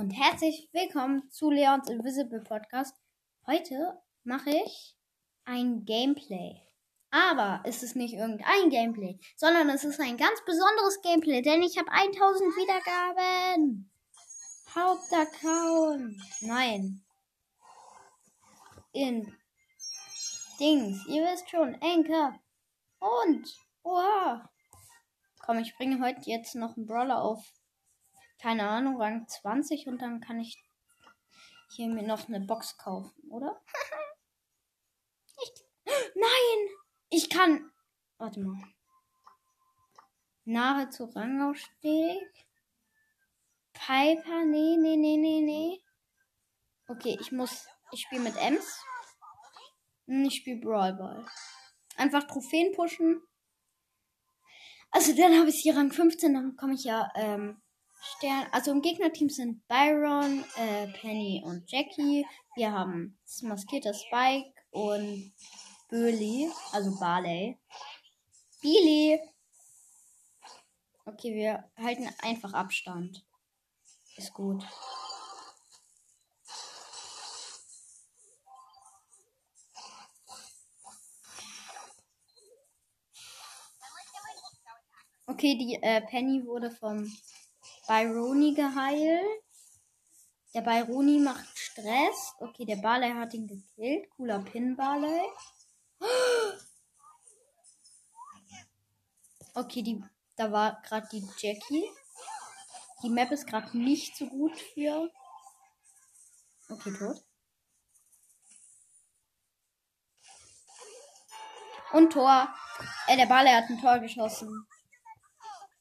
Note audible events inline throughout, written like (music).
und herzlich willkommen zu Leons Invisible Podcast. Heute mache ich ein Gameplay. Aber es ist nicht irgendein Gameplay, sondern es ist ein ganz besonderes Gameplay, denn ich habe 1000 Wiedergaben. Hauptaccount. Nein. In Dings. Ihr wisst schon. Anchor. Und. Oha. Komm, ich bringe heute jetzt noch einen Brawler auf keine Ahnung, Rang 20 und dann kann ich hier mir noch eine Box kaufen, oder? (laughs) ich, (gasps) nein! Ich kann. Warte mal. Nahezu Rangausstieg. Piper, nee, nee, nee, nee, nee. Okay, ich muss. Ich spiele mit Ems. Ich spiele Brawl Ball. Einfach Trophäen pushen. Also dann habe ich hier Rang 15, dann komme ich ja ähm, Stern. Also im Gegnerteam sind Byron, äh, Penny und Jackie. Wir haben das maskierte Spike und Burley, also Barley. Billy. Okay, wir halten einfach Abstand. Ist gut. Okay, die äh, Penny wurde vom Byroni geheilt. Der Byroni macht Stress. Okay, der Barley hat ihn gekillt. Cooler Pin Barley. Okay, die, da war gerade die Jackie. Die Map ist gerade nicht so gut für. Okay, tot. Und Tor. Äh, der Barley hat ein Tor geschossen.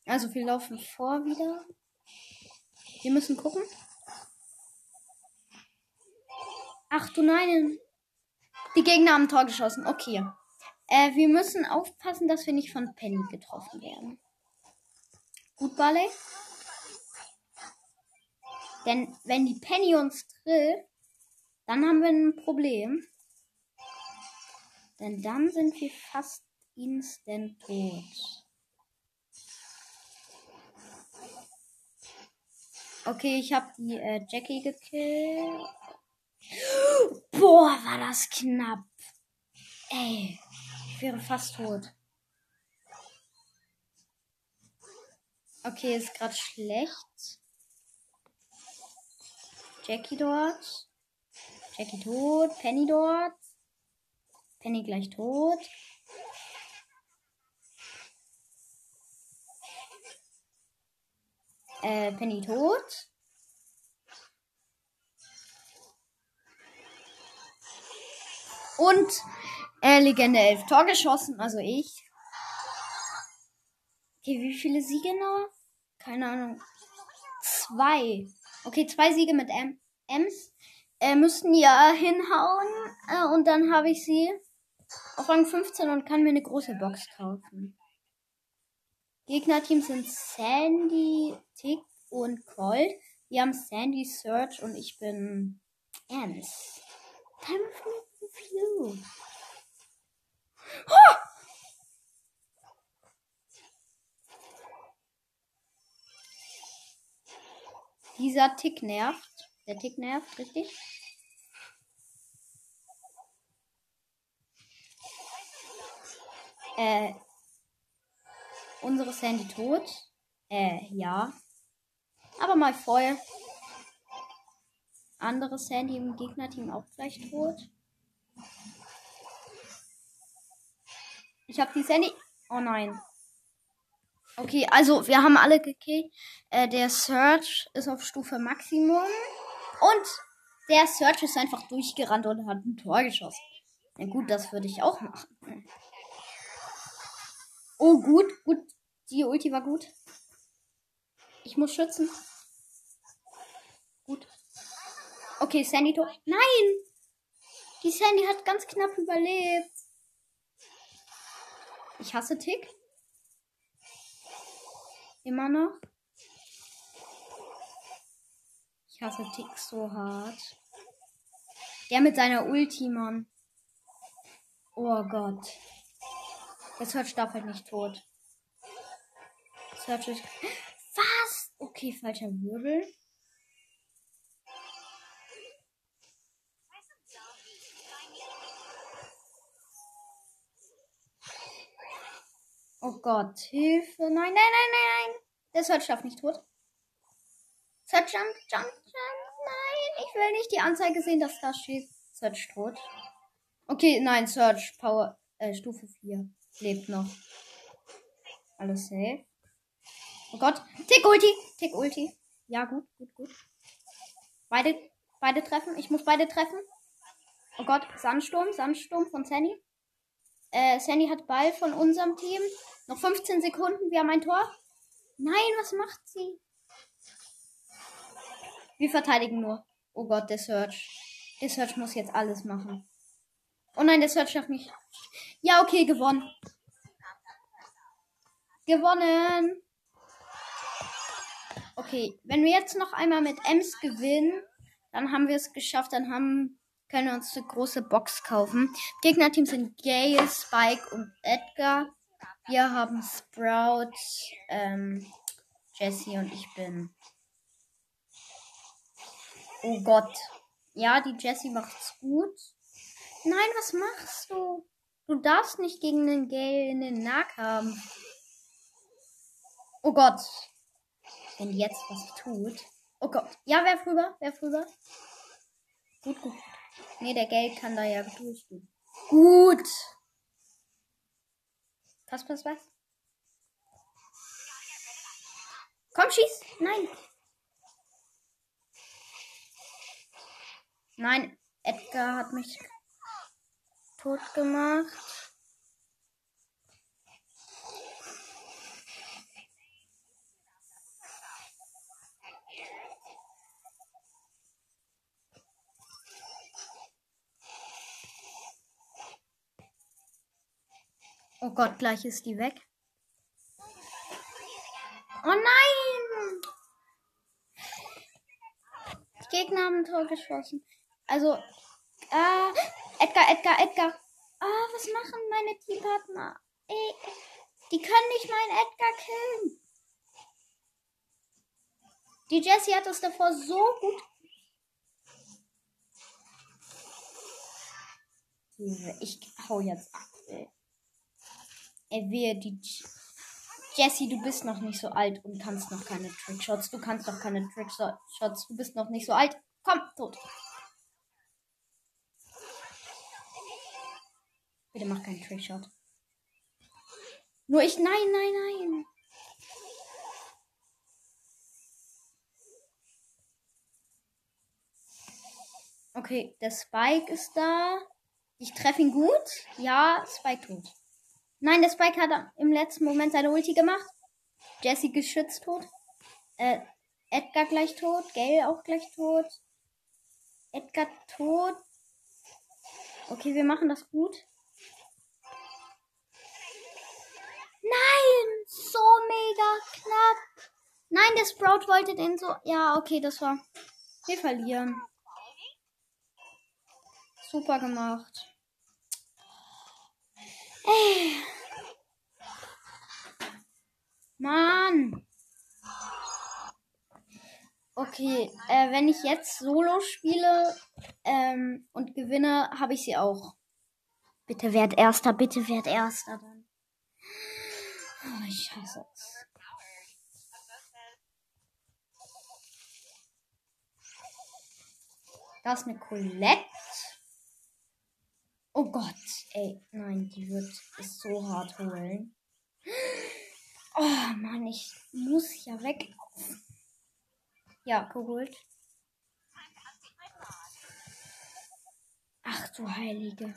Also wir laufen vor wieder. Wir müssen gucken. Ach du nein. Die Gegner haben ein Tor geschossen. Okay. Äh, wir müssen aufpassen, dass wir nicht von Penny getroffen werden. Gut, Barley. Denn wenn die Penny uns trifft, dann haben wir ein Problem. Denn dann sind wir fast instant tot. Okay, ich habe die äh, Jackie gekillt. Boah, war das knapp. Ey, ich wäre fast tot. Okay, ist gerade schlecht. Jackie dort. Jackie tot. Penny dort. Penny gleich tot. Äh, Penny tot. Und äh, Legende 11 Tor geschossen, also ich. Okay, wie viele Siege noch? Keine Ahnung. Zwei. Okay, zwei Siege mit M Ems. Äh, müssten ja hinhauen. Äh, und dann habe ich sie auf Rang 15 und kann mir eine große Box kaufen. Gegnerteam sind Sandy, Tick und Colt. Wir haben Sandy, Search und ich bin Ems. Time of you. Oh! Dieser Tick nervt. Der Tick nervt, richtig? Äh, unsere Sandy tot? Äh, ja. Aber mal voll. Andere Sandy im Gegnerteam auch gleich tot. Ich habe die Sandy. Oh nein. Okay, also wir haben alle gekillt. Äh, der Search ist auf Stufe Maximum. Und der Search ist einfach durchgerannt und hat ein Tor geschossen. Na gut, das würde ich auch machen. Oh, gut, gut. Die Ulti war gut. Ich muss schützen. Gut. Okay, Sandy tot. Nein! Die Sandy hat ganz knapp überlebt. Ich hasse Tick. Immer noch. Ich hasse Tick so hart. Der mit seiner Ulti, Mann. Oh Gott. Der Search darf halt nicht tot. Search ist. Was? Okay, falscher Wirbel. Oh Gott, Hilfe. Nein, nein, nein, nein, nein. Der Search darf nicht tot. Search jump, jump, jump. Nein, ich will nicht die Anzeige sehen, dass das steht Search tot. Okay, nein, Search Power, äh, Stufe 4. Lebt noch. Alles safe. Oh Gott. Tick Ulti. Tick Ulti. Ja, gut, gut, gut. Beide, beide treffen. Ich muss beide treffen. Oh Gott, Sandsturm, Sandsturm von Sandy. Äh, Sandy hat Ball von unserem Team. Noch 15 Sekunden, wir haben ein Tor. Nein, was macht sie? Wir verteidigen nur. Oh Gott, der Search. Der Search muss jetzt alles machen. Oh nein, der Search schafft nicht. Ja, okay, gewonnen. Gewonnen. Okay, wenn wir jetzt noch einmal mit Ems gewinnen, dann haben wir es geschafft. Dann haben, können wir uns eine große Box kaufen. Gegnerteam sind Gale, Spike und Edgar. Wir haben Sprout, ähm, Jesse und ich bin. Oh Gott. Ja, die Jessie macht's gut. Nein, was machst du? Du darfst nicht gegen den in den Nahkampf. Oh Gott. Wenn jetzt was tut. Oh Gott. Ja, wer rüber? Wer rüber? Gut, gut. Nee, der Geld kann da ja durchgehen. Gut. Pass, pass, was? Komm, schieß. Nein. Nein, Edgar hat mich tot gemacht. Oh Gott, gleich ist die weg. Oh nein! Die Gegner haben ein Tor geschossen. Also, äh, Edgar, Edgar, Edgar. Ah, was machen meine Teampartner? Ey, die können nicht meinen Edgar killen. Die Jessie hat das davor so gut. Ich hau jetzt ab, ey. Ey, wehe, die Jessie, du bist noch nicht so alt und kannst noch keine Trickshots. Du kannst noch keine Trickshots. Du bist noch nicht so alt. Komm, tot. Bitte mach keinen Trickshot. Nur ich. Nein, nein, nein. Okay, der Spike ist da. Ich treffe ihn gut. Ja, Spike tot. Nein, der Spike hat im letzten Moment seine Ulti gemacht. Jesse geschützt tot. Äh, Edgar gleich tot. Gale auch gleich tot. Edgar tot. Okay, wir machen das gut. Knapp. Nein, der Sprout wollte den so. Ja, okay, das war. Wir verlieren. Super gemacht. Ey. Mann. Okay, äh, wenn ich jetzt Solo spiele ähm, und gewinne, habe ich sie auch. Bitte werd Erster, bitte werd Erster dann. Oh, ich hasse es. Da ist eine Colette. Oh Gott, ey, nein, die wird es so hart holen. Oh Mann, ich muss ja weg. Ja, geholt. Ach du Heilige.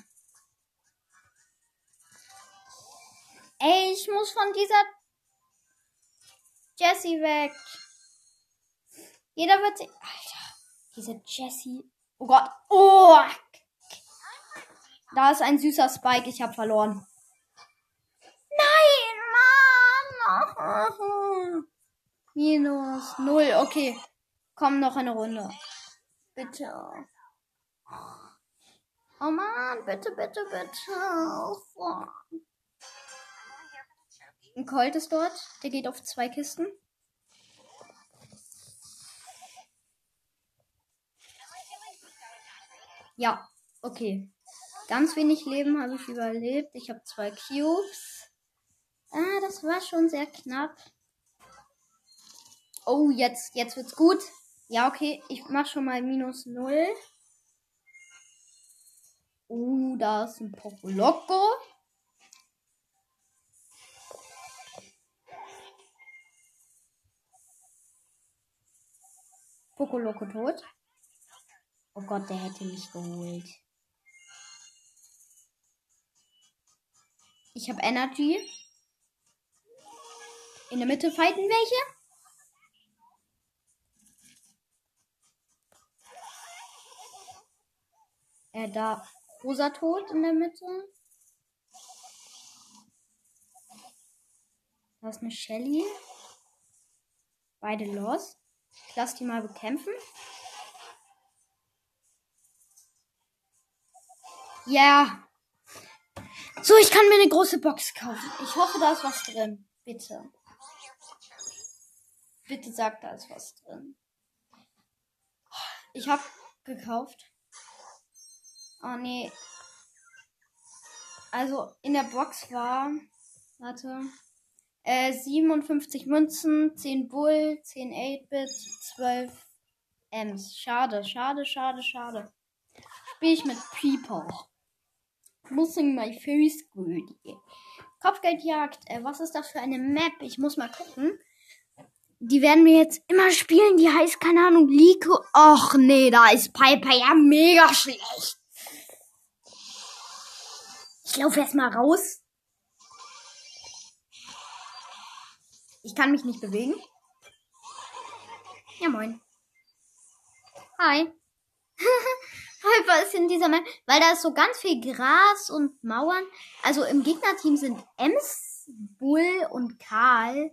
Ey, ich muss von dieser Jessie weg. Jeder wird sie. Alter, diese Jessie. Oh Gott. Oh. Da ist ein süßer Spike. Ich habe verloren. Nein, Mann. Minus null. Okay. Komm noch eine Runde. Bitte. Oh Mann, bitte, bitte, bitte. Oh, ein Colt ist dort. Der geht auf zwei Kisten. Ja, okay. Ganz wenig Leben habe ich überlebt. Ich habe zwei Cubes. Ah, das war schon sehr knapp. Oh, jetzt, jetzt wird's gut. Ja, okay. Ich mach schon mal minus null. Uh, da ist ein Poco Loco. Poco Loco tot. Oh Gott, der hätte mich geholt. Ich habe Energy. In der Mitte fighten welche. Äh, da rosa tot in der Mitte. Da ist eine Shelly. Beide los. Ich lasse die mal bekämpfen. Ja. So, ich kann mir eine große Box kaufen. Ich hoffe, da ist was drin. Bitte. Bitte sag, da ist was drin. Ich habe gekauft. Oh nee. Also in der Box war. Warte. Äh, 57 Münzen, 10 Bull, 10 8-Bit, 12 Ms. Schade, schade, schade, schade. Spiel ich mit People. Losing my first Goodie. Kopfgeldjagd. Äh, was ist das für eine Map? Ich muss mal gucken. Die werden wir jetzt immer spielen. Die heißt, keine Ahnung, Lico. Och nee, da ist Piper ja mega schlecht. Ich laufe erstmal raus. Ich kann mich nicht bewegen. Ja, moin. Hi. (laughs) Hyper ist in dieser Map, weil da ist so ganz viel Gras und Mauern. Also im Gegnerteam sind Ems, Bull und Karl.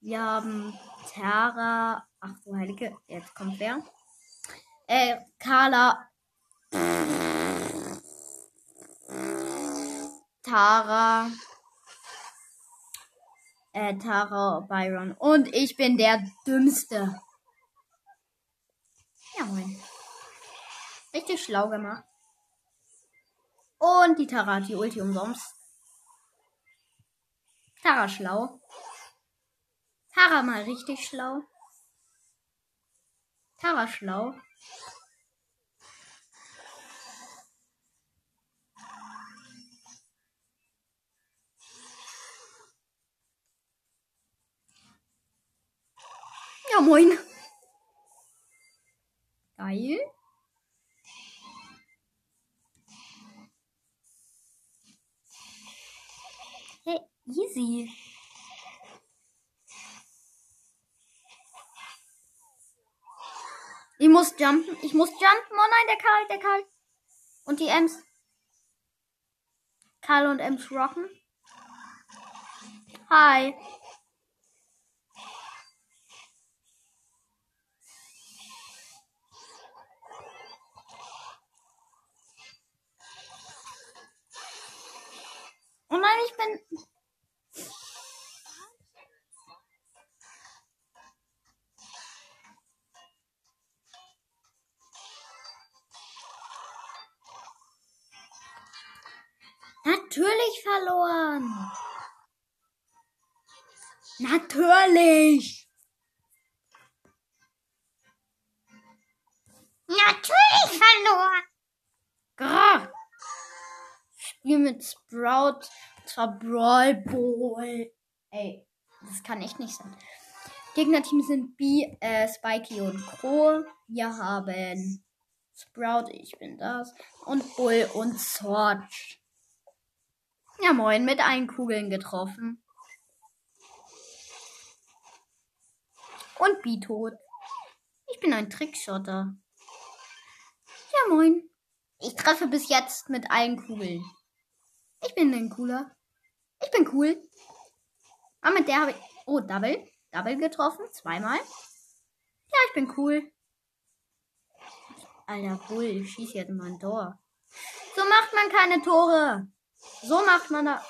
Wir haben Tara. Ach du Heilige, jetzt kommt wer? Äh, Carla. Tara. Äh, Tara, Byron. Und ich bin der Dümmste. Ja, moin. Richtig schlau gemacht. Und die Tara hat die Ulti umsonst. Tara schlau. Tara mal richtig schlau. Tara schlau. Ja, moin. Geil. Hey, easy. Ich muss jumpen. Ich muss jumpen. Oh nein, der Karl, der Karl. Und die Ems. Karl und Ems rocken. Hi. Oh nein, ich bin. Natürlich verloren. Natürlich. Natürlich verloren. Grrr. Spiel mit Sprout. Zwar Brawl Boy. Ey, das kann echt nicht sein. Gegnerteam sind B, äh, Spikey und Crow. Wir haben Sprout, ich bin das. Und Bull und Sword. Ja, moin, mit allen Kugeln getroffen. Und B tot. Ich bin ein Trickshotter. Ja, moin. Ich treffe bis jetzt mit allen Kugeln. Ich bin ein cooler. Ich bin cool. Ah, mit der habe ich. Oh, Double. Double getroffen. Zweimal. Ja, ich bin cool. Alter Bull, ich schieße jetzt mal ein Tor. So macht man keine Tore. So macht man da.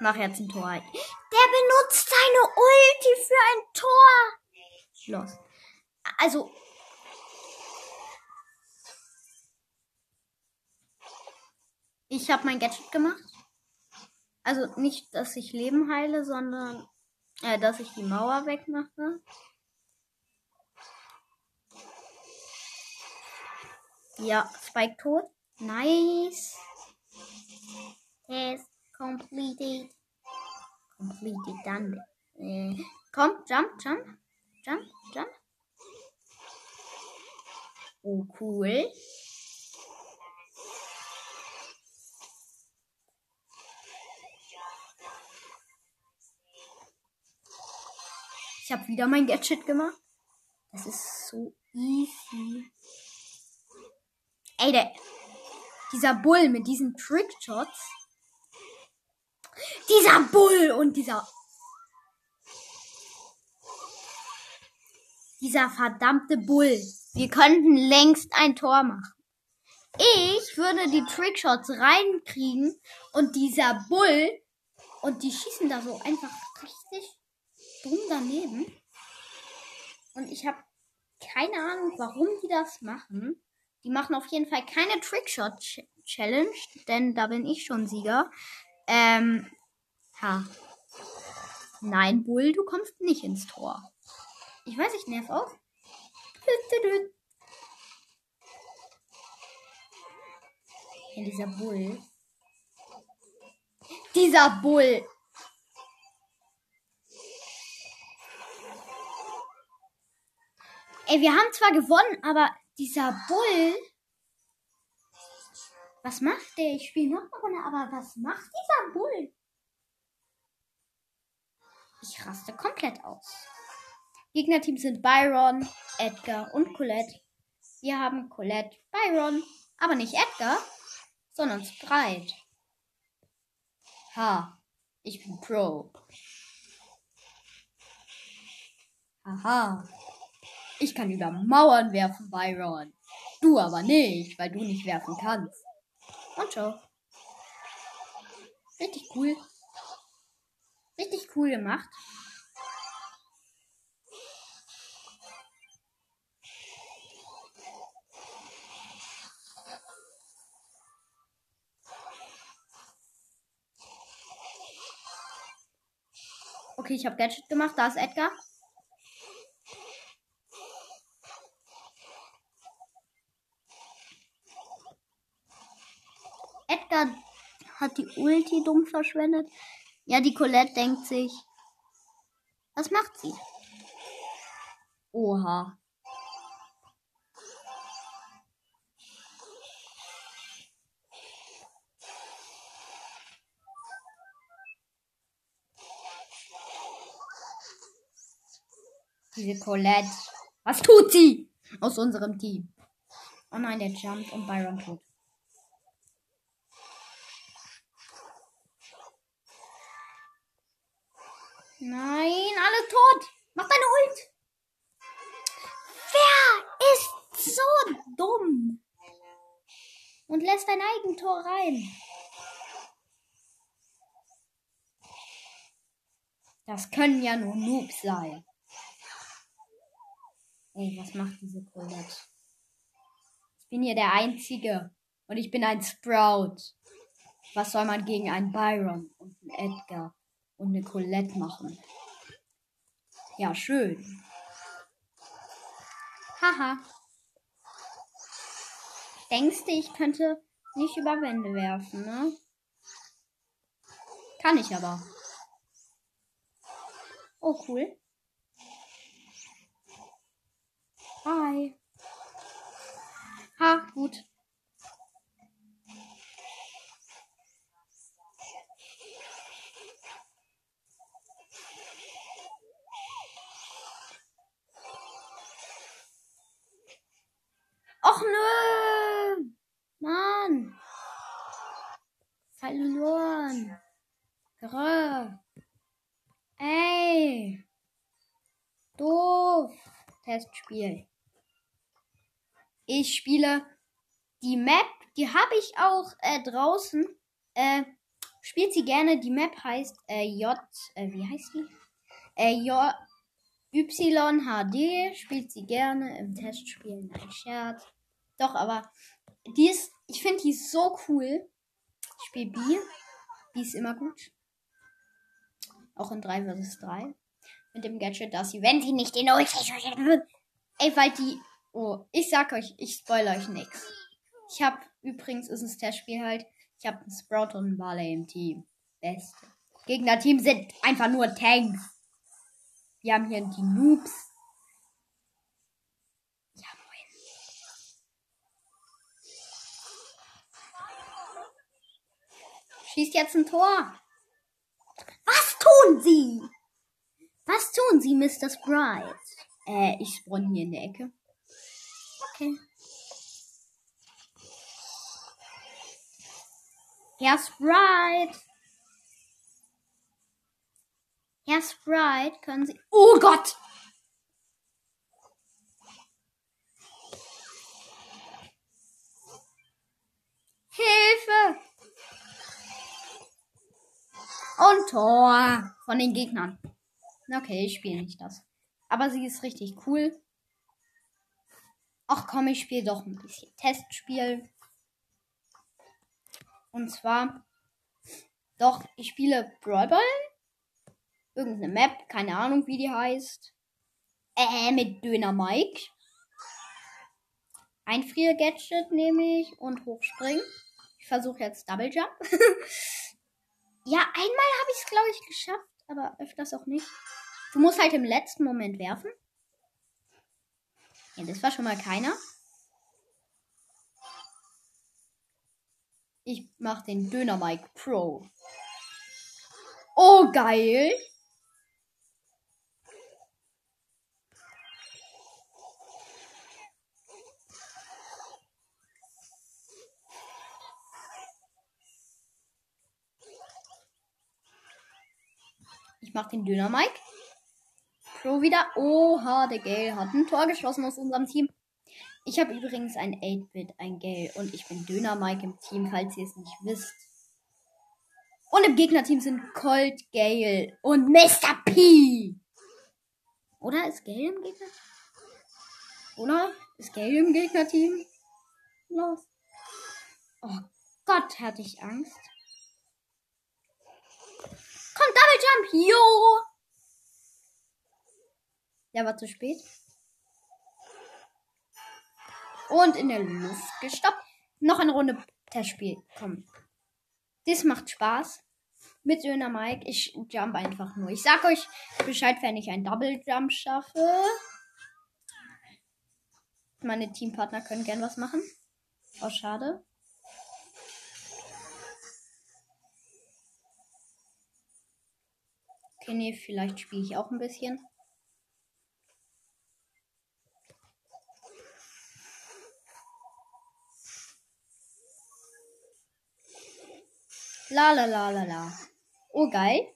Mach jetzt ein Tor. Der benutzt seine Ulti für ein Tor. Los. Also. Ich habe mein Gadget gemacht. Also nicht, dass ich Leben heile, sondern äh, dass ich die Mauer wegmache. Ja, Spike tot. Nice. Test completed. Completed done. Äh, komm, jump, jump. Jump, jump. Oh, cool. Ich habe wieder mein Gadget gemacht. Das ist so easy. Ey, der, dieser Bull mit diesen Trickshots. Dieser Bull und dieser. Dieser verdammte Bull. Wir könnten längst ein Tor machen. Ich würde die Trickshots reinkriegen und dieser Bull und die schießen da so einfach richtig dumm daneben. Und ich habe keine Ahnung, warum die das machen. Die machen auf jeden Fall keine Trickshot Challenge, denn da bin ich schon Sieger. Ähm, ha. Nein, Bull, du kommst nicht ins Tor. Ich weiß, ich nerv auch. Ja, dieser Bull. Dieser Bull. Ey, wir haben zwar gewonnen, aber dieser Bull. Was macht der? Ich spiele noch eine Runde, aber was macht dieser Bull? Ich raste komplett aus. Gegnerteam sind Byron, Edgar und Colette. Wir haben Colette, Byron, aber nicht Edgar, sondern Sprite. Ha, ich bin Pro. Haha. Ich kann über Mauern werfen, Byron. Du aber nicht, weil du nicht werfen kannst. Und schau. Richtig cool. Richtig cool gemacht. Okay, ich habe Gadget gemacht. Da ist Edgar. Edgar hat die Ulti dumm verschwendet. Ja, die Colette denkt sich. Was macht sie? Oha. Diese Colette. Was tut sie? Aus unserem Team. Oh nein, der jumpt und Byron tot. Nein, alle tot. Mach deine Ult. Wer ist so dumm? Und lässt dein Eigentor rein. Das können ja nur Noobs sein. Ey, was macht diese Colette? Ich bin hier der Einzige. Und ich bin ein Sprout. Was soll man gegen einen Byron und einen Edgar? Und eine Colette machen. Ja, schön. Haha. Denkst du, ich könnte nicht über Wände werfen, ne? Kann ich aber. Oh, cool. Hi. Ha, gut. Mann! Verloren! Grö! Ey! Doof! Testspiel. Ich spiele die Map, die habe ich auch äh, draußen. Äh, spielt sie gerne. Die Map heißt äh, J. Äh, wie heißt die? Äh, J. YHD spielt sie gerne im Testspiel. Nein, Scherz. Doch, aber die ist, ich finde die so cool. Ich spiele B. B ist immer gut. Auch in 3 vs 3. Mit dem Gadget, dass sie, wenn sie nicht in Ulti Ey, weil die. Oh, ich sag euch, ich spoilere euch nix. Ich hab, übrigens ist es das Spiel halt, ich hab einen Sprout und einen Barley im Team. Beste. Gegnerteam sind einfach nur Tanks. Wir haben hier die Noobs. Schießt jetzt ein Tor. Was tun Sie? Was tun Sie, Mr. Sprite? Äh, ich spawn hier in der Ecke. Okay. Herr Sprite. Herr Sprite, können Sie. Oh Gott! Hilfe! Und Tor von den Gegnern. Okay, ich spiele nicht das. Aber sie ist richtig cool. Ach komm, ich spiele doch ein bisschen Testspiel. Und zwar, doch, ich spiele Brawl Ball irgendeine Map, keine Ahnung, wie die heißt. Äh, mit Döner Mike. Einfrier-Gadget nehme ich und hochspringen. Ich versuche jetzt Double Jump. (laughs) ja, einmal habe ich es, glaube ich, geschafft, aber öfters auch nicht. Du musst halt im letzten Moment werfen. Ja, das war schon mal keiner. Ich mache den Döner Mike Pro. Oh, geil. Ich mach den Döner Mike. Pro wieder. Oha, der Gale hat ein Tor geschossen aus unserem Team. Ich habe übrigens ein 8-Bit, ein Gale. Und ich bin Döner Mike im Team, falls ihr es nicht wisst. Und im Gegnerteam sind Colt, Gale und Mr. P. Oder ist Gale im Gegner? Oder ist Gale im Gegnerteam? Los. Oh Gott, hatte ich Angst. Komm, Double Jump. Jo. Der war zu spät. Und in der Luft gestoppt. Noch eine Runde Testspiel. Komm. Das macht Spaß. Mit Döner Mike. Ich jump einfach nur. Ich sag euch Bescheid, wenn ich ein Double Jump schaffe. Meine Teampartner können gern was machen. Oh, schade. Okay, nee, vielleicht spiele ich auch ein bisschen. La la la la la. Oh, geil.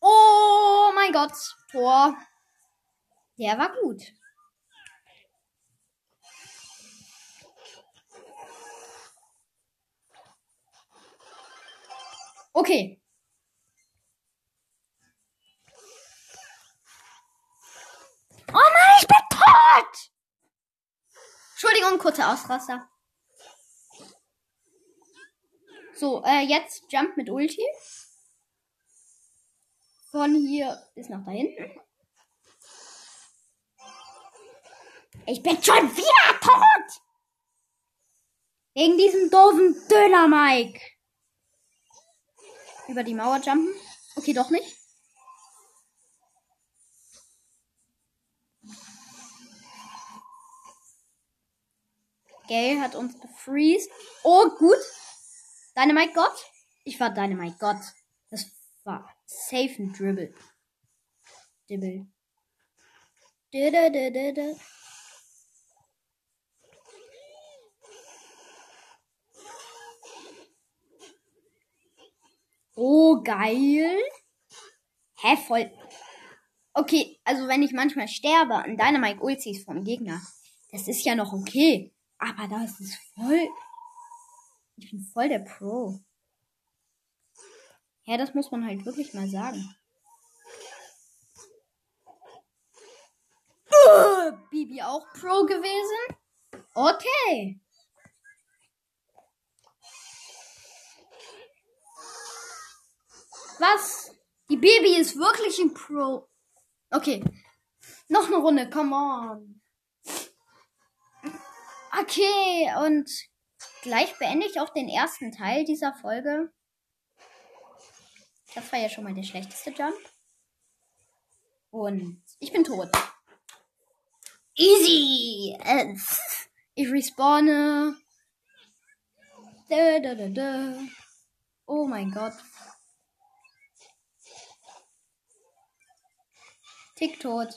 Oh mein Gott. Tor. Der war gut. Okay. Oh Mann, ich bin tot! Entschuldigung, kurzer Ausraster. So, äh, jetzt Jump mit Ulti. Von hier bis nach da hinten. Ich bin schon wieder tot! Wegen diesem doofen Döner, Mike. Über die Mauer jumpen. Okay, doch nicht. Gale hat uns gefreezed. Oh, gut. Dynamite Gott. Ich war Dynamite Gott. Das war safe ein Dribble. Dribble. Oh, geil. Hä, voll. Okay, also wenn ich manchmal sterbe an Dynamite Ultis vom Gegner, das ist ja noch okay. Aber das ist voll. Ich bin voll der Pro. Ja, das muss man halt wirklich mal sagen. Bibi auch Pro gewesen? Okay. Was? Die Baby ist wirklich ein Pro. Okay. Noch eine Runde, come on. Okay, und gleich beende ich auch den ersten Teil dieser Folge. Das war ja schon mal der schlechteste Jump. Und ich bin tot. Easy! Ich respawne. Da, da, da. Oh mein Gott. Tick tot.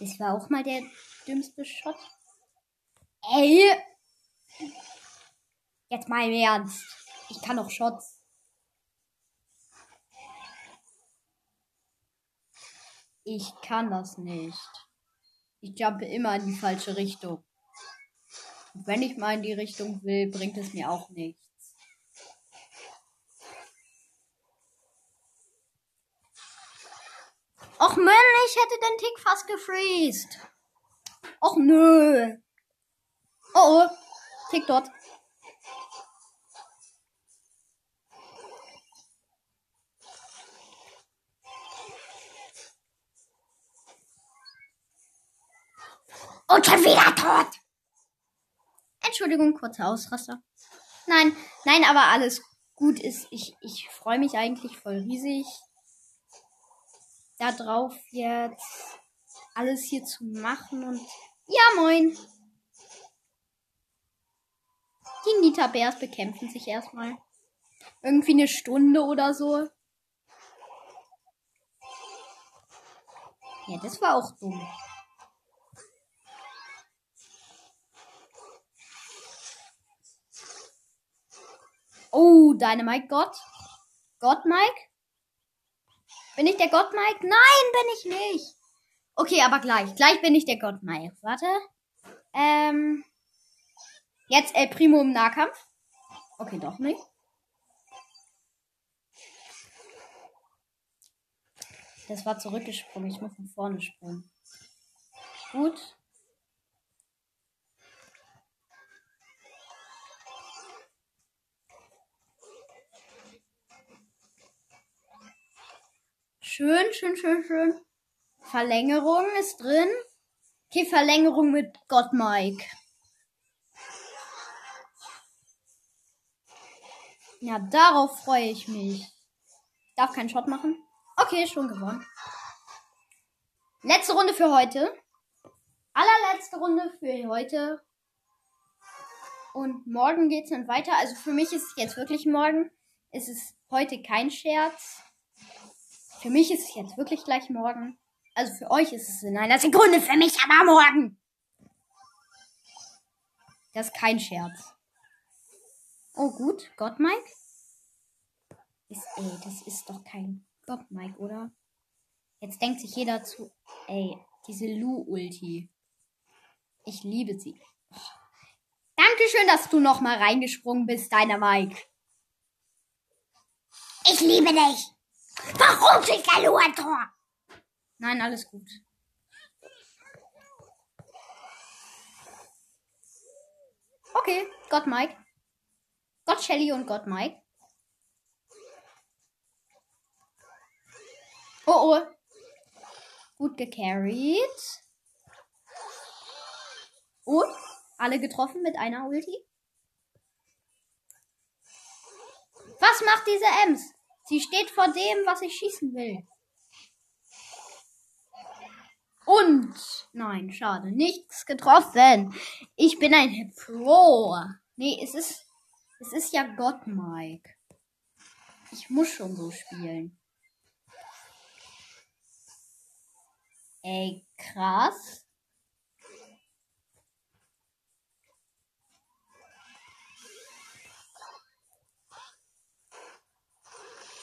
Das war auch mal der dümmste Shot. Ey! Jetzt mal im Ernst. Ich kann doch Shots. Ich kann das nicht. Ich jumpe immer in die falsche Richtung. Und wenn ich mal in die Richtung will, bringt es mir auch nichts. Och Mann, ich hätte den Tick fast gefreezed. Och nö. Oh, oh. Tick dort. Und schon wieder tot. Entschuldigung, kurzer Ausraster. Nein, nein, aber alles gut ist. Ich, ich freue mich eigentlich voll riesig darauf jetzt alles hier zu machen und ja, moin. Die Nita Bears bekämpfen sich erstmal. Irgendwie eine Stunde oder so. Ja, das war auch dumm. Oh, Dynamite Gott. Gott Mike? Bin ich der Gott Mike? Nein, bin ich nicht. Okay, aber gleich. Gleich bin ich der Gott Mike. Warte. Ähm. Jetzt El Primo im Nahkampf. Okay, doch nicht. Das war zurückgesprungen. Ich muss von vorne springen. Gut. Schön, schön, schön, schön. Verlängerung ist drin. Okay, Verlängerung mit Gott Mike. Ja, darauf freue ich mich. Darf keinen Shot machen? Okay, schon gewonnen. Letzte Runde für heute. Allerletzte Runde für heute. Und morgen geht's dann weiter. Also für mich ist es jetzt wirklich morgen. Es ist heute kein Scherz. Für mich ist es jetzt wirklich gleich morgen. Also für euch ist es in einer Sekunde, für mich aber morgen. Das ist kein Scherz. Oh gut, Gott Mike? Ist, ey, das ist doch kein Gott Mike, oder? Jetzt denkt sich jeder zu, ey, diese Lu-Ulti. Ich liebe sie. Oh. Dankeschön, dass du noch mal reingesprungen bist, deiner Mike. Ich liebe dich. Warum schießt der Lu Tor? Nein, alles gut. Okay, Gott Mike. Gott Shelly und Gott Mike. Oh oh. Gut gecarried. Und alle getroffen mit einer Ulti. Was macht diese Ems? Sie steht vor dem, was ich schießen will. Und nein, schade, nichts getroffen. Ich bin ein Pro. Nee, es ist es ist ja Gott Mike. Ich muss schon so spielen. Ey, krass.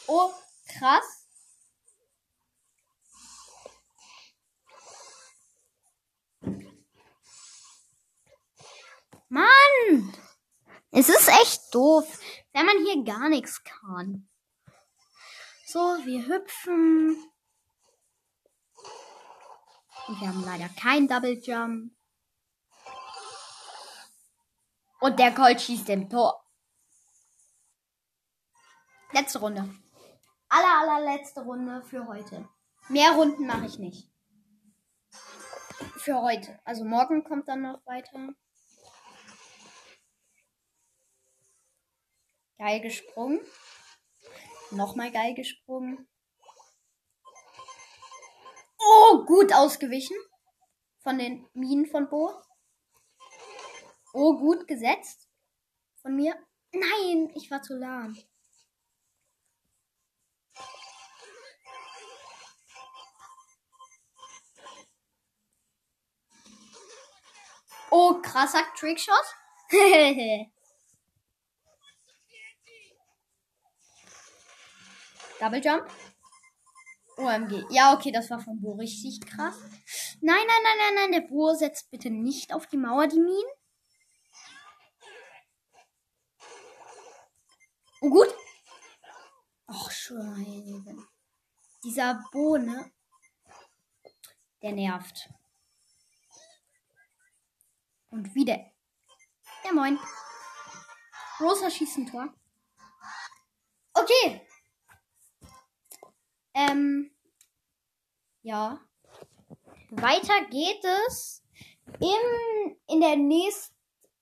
Oh, krass. Mann! Es ist echt doof, wenn man hier gar nichts kann. So, wir hüpfen. Wir haben leider keinen Double Jump. Und der Colt schießt im Tor. Letzte Runde. Aller, allerletzte Runde für heute. Mehr Runden mache ich nicht. Für heute. Also morgen kommt dann noch weiter. Geil gesprungen. Nochmal geil gesprungen. Oh, gut ausgewichen. Von den Minen von Bo. Oh, gut gesetzt. Von mir. Nein, ich war zu lahm. Oh, krasser Trickshot. (laughs) Double Jump. OMG. Ja, okay, das war von Bo richtig krass. Nein, nein, nein, nein, nein. Der Bo setzt bitte nicht auf die Mauer die Minen. Oh, gut. Ach, Scheiße. Dieser Bo, ne? Der nervt. Und wieder. Ja, moin. Rosa schießt ein Tor. Okay. Ähm. Ja. Weiter geht es im, in der nächsten,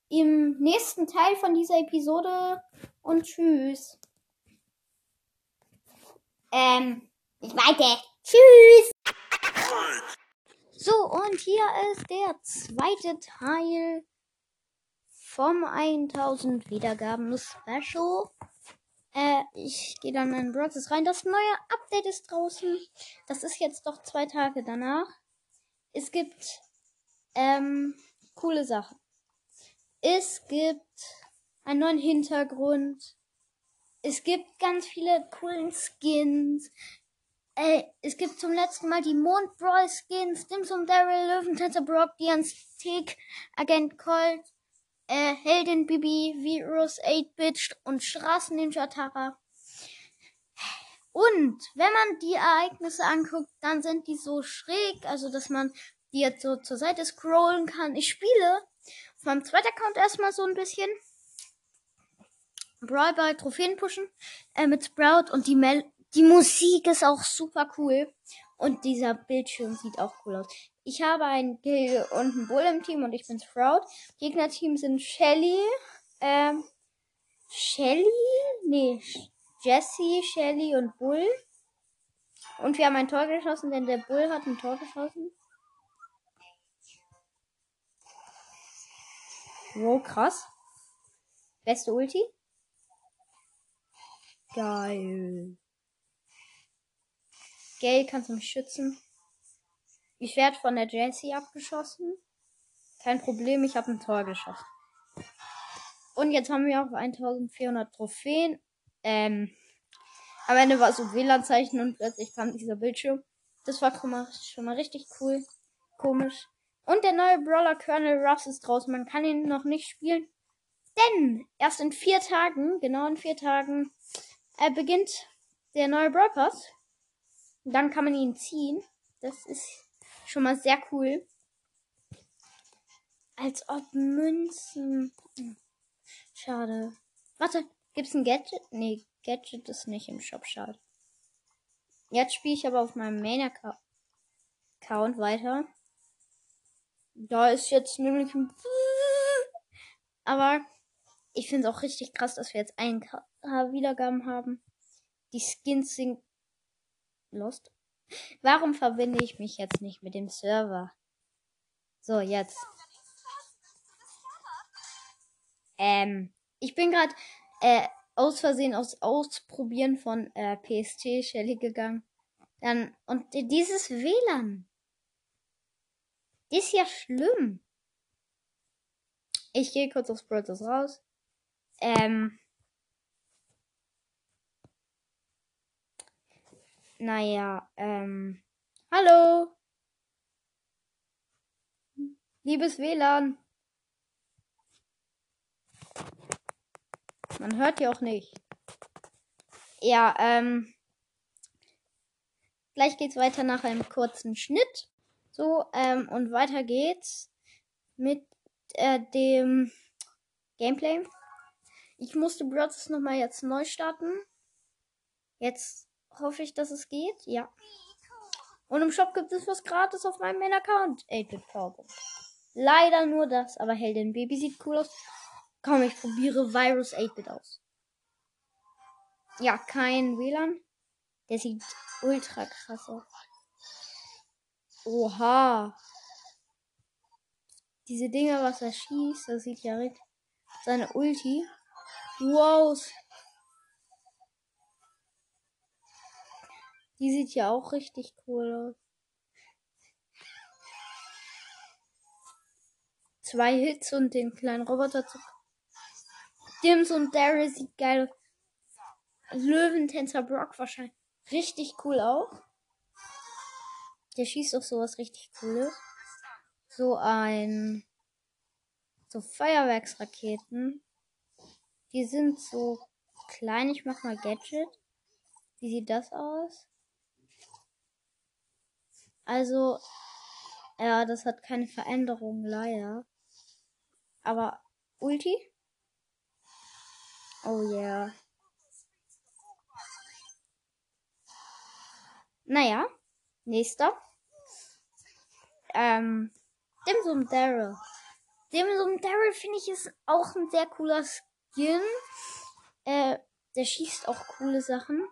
im nächsten Teil von dieser Episode. Und tschüss. Ähm, ich weite. Tschüss. So, und hier ist der zweite Teil vom 1000 Wiedergaben Special. Äh, ich gehe dann in Broxes rein. Das neue Update ist draußen. Das ist jetzt doch zwei Tage danach. Es gibt, ähm, coole Sachen. Es gibt einen neuen Hintergrund. Es gibt ganz viele coolen Skins. Ey, es gibt zum letzten Mal die Mondbrawl Skins, Dimsum Daryl, Löwentänzer Brock, Dian Stick, Agent Colt, äh, Heldin Bibi, Virus 8-Bit und Straßenninja Tara. Und wenn man die Ereignisse anguckt, dann sind die so schräg, also dass man die jetzt so zur Seite scrollen kann. Ich spiele auf meinem zweiten Account erstmal so ein bisschen. Brawl bei Trophäen pushen äh, mit Sprout und die Mel die Musik ist auch super cool. Und dieser Bildschirm sieht auch cool aus. Ich habe einen Gil und einen Bull im Team und ich bin Sprout. Gegnerteam sind Shelly, ähm, Shelly? Nee, Jesse, Shelly und Bull. Und wir haben ein Tor geschossen, denn der Bull hat ein Tor geschossen. Wow, krass. Beste Ulti. Geil. Gale, kannst du mich schützen? Ich werde von der Jessie abgeschossen. Kein Problem, ich habe ein Tor geschossen. Und jetzt haben wir auch 1400 Trophäen. Ähm, am Ende war so WLAN-Zeichen und plötzlich kam dieser Bildschirm. Das war schon mal richtig cool. Komisch. Und der neue Brawler Colonel Ruffs ist draußen. Man kann ihn noch nicht spielen. Denn erst in vier Tagen, genau in vier Tagen, äh, beginnt der neue Brawl Pass. Dann kann man ihn ziehen. Das ist schon mal sehr cool. Als ob Münzen. Schade. Warte, gibt's ein Gadget? Nee, Gadget ist nicht im Shop. Schade. Jetzt spiele ich aber auf meinem Main-Account weiter. Da ist jetzt nämlich ein. (laughs) Aber ich finde es auch richtig krass, dass wir jetzt 1K Wiedergaben haben. Die Skins sind Lost. Warum verbinde ich mich jetzt nicht mit dem Server? So, jetzt. Ähm, ich bin gerade äh, aus Versehen aus Ausprobieren von äh, PST Shelly gegangen. Dann, und dieses WLAN. Ist ja schlimm. Ich gehe kurz aufs Brothers raus. Ähm, Naja, ähm. Hallo! Liebes WLAN. Man hört ja auch nicht. Ja, ähm. Gleich geht's weiter nach einem kurzen Schnitt. So, ähm, und weiter geht's mit äh, dem Gameplay. Ich musste Brothers nochmal jetzt neu starten. Jetzt hoffe ich, dass es geht. Ja. Und im Shop gibt es was gratis auf meinem Main-Account. 8-Bit Powerbank. Leider nur das, aber Heldin Baby sieht cool aus. Komm, ich probiere Virus 8-Bit aus. Ja, kein WLAN. Der sieht ultra krass aus. Oha. Diese Dinger, was er schießt, das sieht ja richtig. Seine Ulti. Wow. Die sieht ja auch richtig cool aus. Zwei Hits und den kleinen Roboter zu. Dims und Daryl sieht geil aus. Löwentänzer Brock wahrscheinlich. Richtig cool auch. Der schießt auch sowas richtig cooles. So ein. So Feuerwerksraketen. Die sind so klein. Ich mach mal Gadget. Wie sieht das aus? Also, ja, das hat keine Veränderung, leider. Aber Ulti? Oh yeah. Naja, nächster. Ähm, Dimsum Daryl. Dimsum Daryl finde ich ist auch ein sehr cooler Skin. Äh, der schießt auch coole Sachen.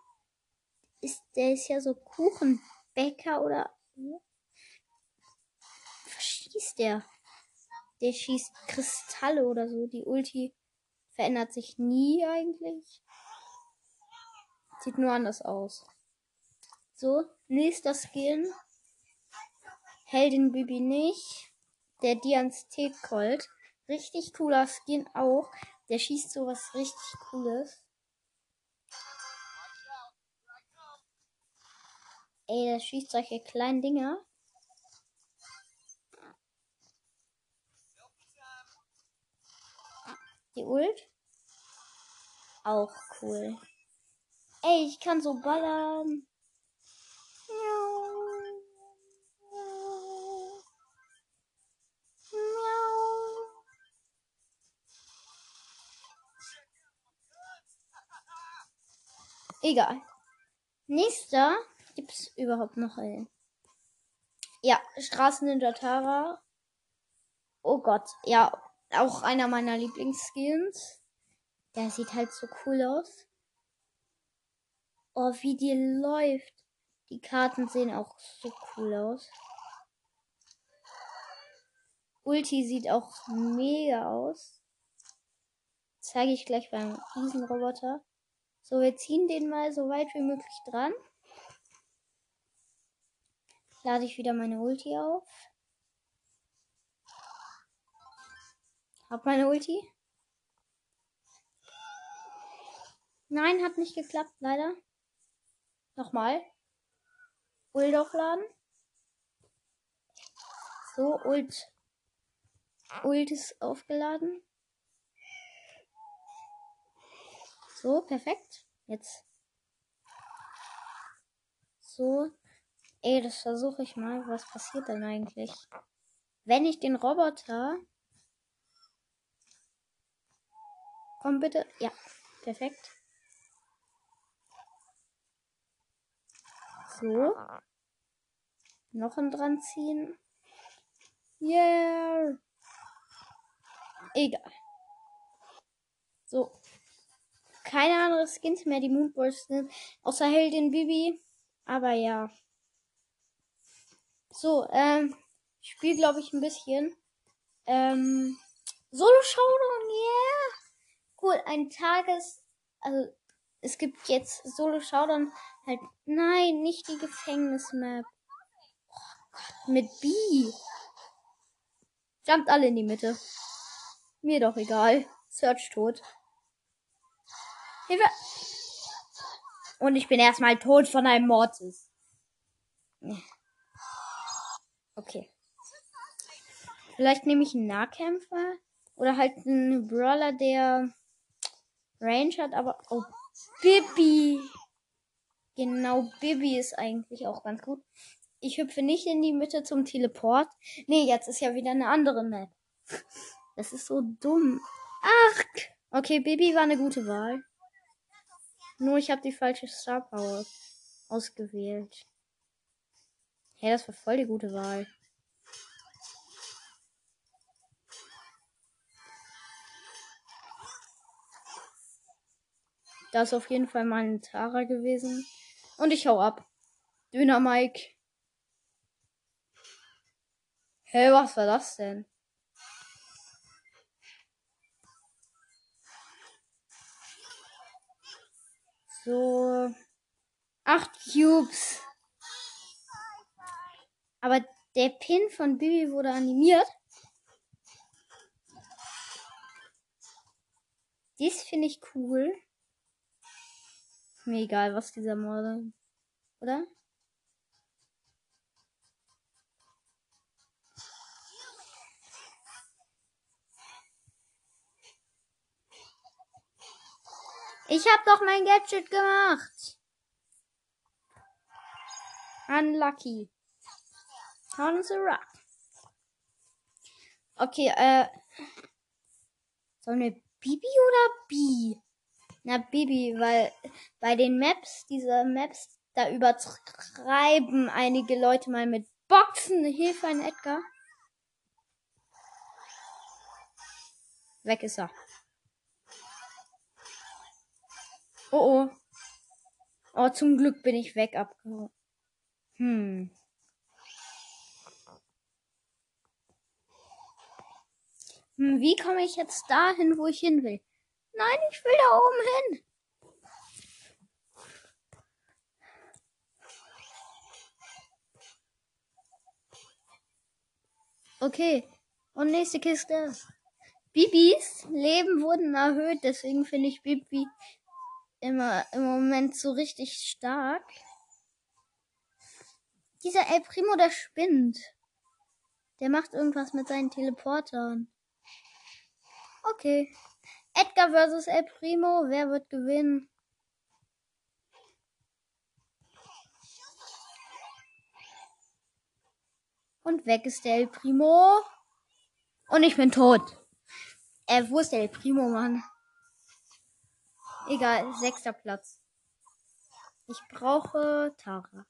Ist, der ist ja so Kuchenbäcker oder. Was schießt der? Der schießt Kristalle oder so. Die Ulti verändert sich nie eigentlich. Sieht nur anders aus. So, nächster Skin. Heldin Bibi nicht. Der Dians Colt. Richtig cooler Skin auch. Der schießt sowas richtig cooles. Ey, der schießt solche kleinen Dinger. Die Ult. Auch cool. Ey, ich kann so ballern. Egal. Nächster gibt's überhaupt noch einen. Ja, Straßen in Tara. Oh Gott, ja, auch einer meiner Lieblingsskins. Der sieht halt so cool aus. Oh, wie die läuft. Die Karten sehen auch so cool aus. Ulti sieht auch mega aus. Zeige ich gleich beim Riesenroboter. So, wir ziehen den mal so weit wie möglich dran. Lade ich wieder meine Ulti auf. Hab meine Ulti. Nein, hat nicht geklappt, leider. Nochmal. Ult aufladen. So, Ult. Ult ist aufgeladen. So, perfekt. Jetzt. So. Ey, das versuche ich mal. Was passiert denn eigentlich? Wenn ich den Roboter. Komm bitte. Ja, perfekt. So. Noch ein dran ziehen. Yeah. Egal. So. Keine andere Skins mehr, die Moonballs sind. Außer Heldin Bibi. Aber ja. So, ähm. Ich spiele, glaube ich, ein bisschen. Ähm. Solo Showdown, yeah. Cool, ein Tages. Also, es gibt jetzt Solo Showdown halt. Nein, nicht die Gefängnismap. Oh Gott, mit B. Jumpt alle in die Mitte. Mir doch egal. Search tot. Hilfe! Und ich bin erstmal tot von einem Mortis. Okay. Vielleicht nehme ich einen Nahkämpfer. Oder halt einen Brawler, der Range hat, aber. Oh, Bibi! Genau, Bibi ist eigentlich auch ganz gut. ich hüpfe nicht in die Mitte zum Teleport. Nee, jetzt ist ja wieder eine andere Map. Das ist so dumm. Ach, okay, Baby war eine gute Wahl. Nur ich habe die falsche Star Power ausgewählt. Hey, das war voll die gute Wahl. Da ist auf jeden Fall mein Tara gewesen. Und ich hau ab. Döner Mike. Hä, hey, was war das denn? So. Acht Cubes. Aber der Pin von Bibi wurde animiert. Dies finde ich cool. Mir egal, was dieser Morde. Oder? Ich hab doch mein Gadget gemacht. Unlucky. The rock. Okay, äh. Sollen wir Bibi oder Bi? Na, Bibi, weil bei den Maps, diese Maps, da übertreiben einige Leute mal mit Boxen. Hilfe an Edgar. Weg ist er. Oh oh. Oh, zum Glück bin ich weg. Hm. Hm, wie komme ich jetzt dahin, wo ich hin will? Nein, ich will da oben hin. Okay. Und nächste Kiste. Bibis Leben wurden erhöht, deswegen finde ich Bibi immer im Moment so richtig stark. Dieser El Primo, der spinnt. Der macht irgendwas mit seinen Teleportern. Okay. Edgar versus El Primo. Wer wird gewinnen? Und weg ist der El Primo. Und ich bin tot. Äh, wo ist der El Primo, Mann? Egal, sechster Platz. Ich brauche Tara.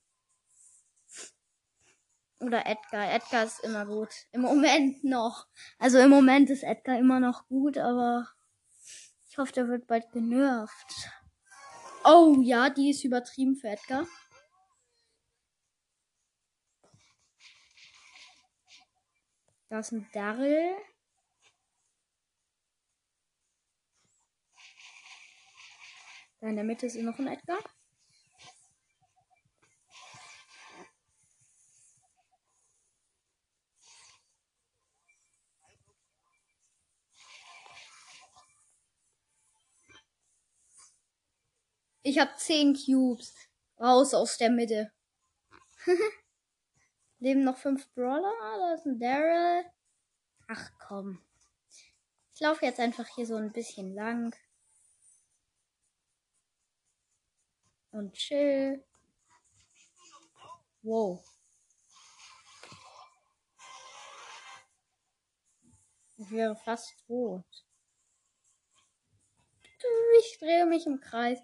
Oder Edgar. Edgar ist immer gut. Im Moment noch. Also im Moment ist Edgar immer noch gut, aber ich hoffe, der wird bald genervt. Oh ja, die ist übertrieben für Edgar. Da ist ein Daryl. Da in der Mitte ist noch ein Edgar. Ich habe 10 Cubes. Raus aus der Mitte. (laughs) Leben noch 5 Brawler. Da ist ein Daryl. Ach komm. Ich laufe jetzt einfach hier so ein bisschen lang. Und chill. Wow. Ich wäre fast tot. Ich drehe mich im Kreis.